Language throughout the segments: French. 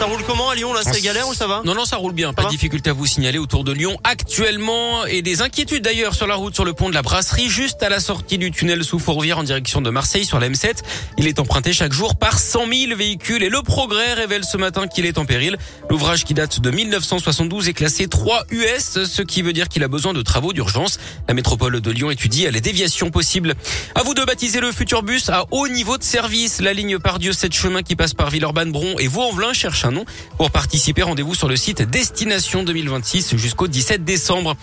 Ça roule comment à Lyon là C'est galère ou ça va Non non ça roule bien, pas de difficulté à vous signaler autour de Lyon actuellement et des inquiétudes d'ailleurs sur la route sur le pont de la Brasserie juste à la sortie du tunnel sous Fourvière en direction de Marseille sur la M7. Il est emprunté chaque jour par 100 000 véhicules et le progrès révèle ce matin qu'il est en péril. L'ouvrage qui date de 1972 est classé 3 US, ce qui veut dire qu'il a besoin de travaux d'urgence. La métropole de Lyon étudie les déviations possibles. À vous de baptiser le futur bus à haut niveau de service. La ligne par Dieu 7 chemins qui passe par Villeurbanne-Bron et Vaux-en-Velin cherche un Pour participer, rendez-vous sur le site Destination 2026 jusqu'au 17 décembre.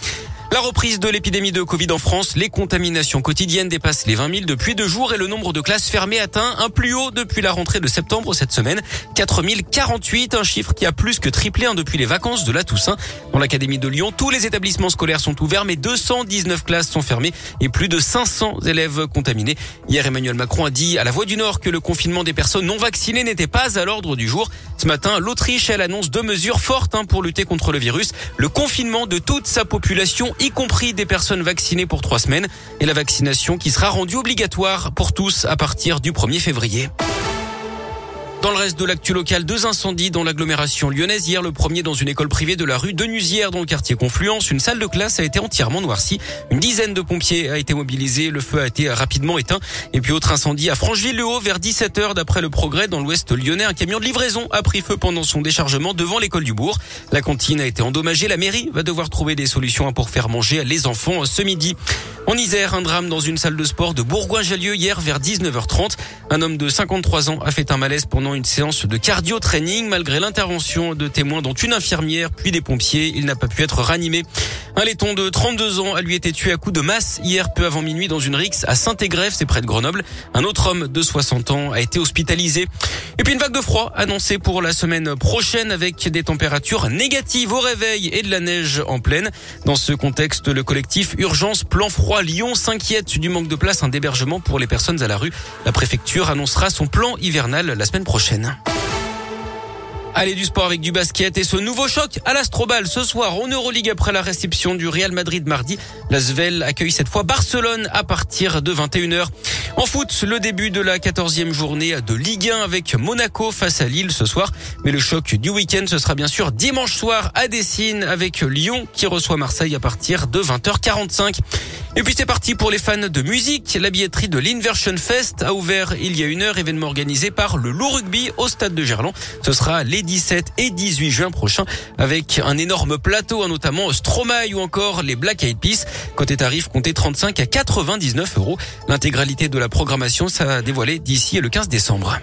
La reprise de l'épidémie de Covid en France, les contaminations quotidiennes dépassent les 20 000 depuis deux jours et le nombre de classes fermées atteint un plus haut depuis la rentrée de septembre cette semaine. 4 048, un chiffre qui a plus que triplé hein, depuis les vacances de la Toussaint. Dans l'Académie de Lyon, tous les établissements scolaires sont ouverts mais 219 classes sont fermées et plus de 500 élèves contaminés. Hier, Emmanuel Macron a dit à la Voix du Nord que le confinement des personnes non vaccinées n'était pas à l'ordre du jour. Ce matin, l'Autriche, elle annonce deux mesures fortes hein, pour lutter contre le virus. Le confinement de toute sa population y compris des personnes vaccinées pour trois semaines, et la vaccination qui sera rendue obligatoire pour tous à partir du 1er février. Dans le reste de l'actu local, deux incendies dans l'agglomération lyonnaise. Hier, le premier dans une école privée de la rue Denusière dans le quartier Confluence. Une salle de classe a été entièrement noircie. Une dizaine de pompiers a été mobilisé. Le feu a été rapidement éteint. Et puis autre incendie à Francheville-le-Haut vers 17h d'après le progrès dans l'ouest lyonnais. Un camion de livraison a pris feu pendant son déchargement devant l'école du bourg. La cantine a été endommagée. La mairie va devoir trouver des solutions pour faire manger les enfants ce midi. En Isère, un drame dans une salle de sport de Bourgoin-Jallieu hier vers 19h30. Un homme de 53 ans a fait un malaise pendant une séance de cardio training. Malgré l'intervention de témoins dont une infirmière puis des pompiers, il n'a pas pu être ranimé. Un laiton de 32 ans a lui été tué à coups de masse hier peu avant minuit dans une rixe à Saint-Égrève, c'est près de Grenoble? Un autre homme de 60 ans a été hospitalisé. Et puis une vague de froid annoncée pour la semaine prochaine avec des températures négatives au réveil et de la neige en pleine. Dans ce contexte, le collectif Urgence Plan Froid Lyon s'inquiète du manque de place d'hébergement pour les personnes à la rue. La préfecture annoncera son plan hivernal la semaine prochaine. Allez du sport avec du basket et ce nouveau choc à l'Astrobal ce soir en Euroleague après la réception du Real Madrid mardi. La Svel accueille cette fois Barcelone à partir de 21h. En foot, le début de la 14e journée de Ligue 1 avec Monaco face à Lille ce soir. Mais le choc du week-end, ce sera bien sûr dimanche soir à Dessine avec Lyon qui reçoit Marseille à partir de 20h45. Et puis c'est parti pour les fans de musique. La billetterie de l'Inversion Fest a ouvert il y a une heure, événement organisé par le Loup Rugby au stade de Gerland. Ce sera les 17 et 18 juin prochains avec un énorme plateau, hein, notamment Stromae ou encore les Black Eyed Peas. Côté tarif, comptez 35 à 99 euros. L'intégralité de la programmation sera dévoilée d'ici le 15 décembre.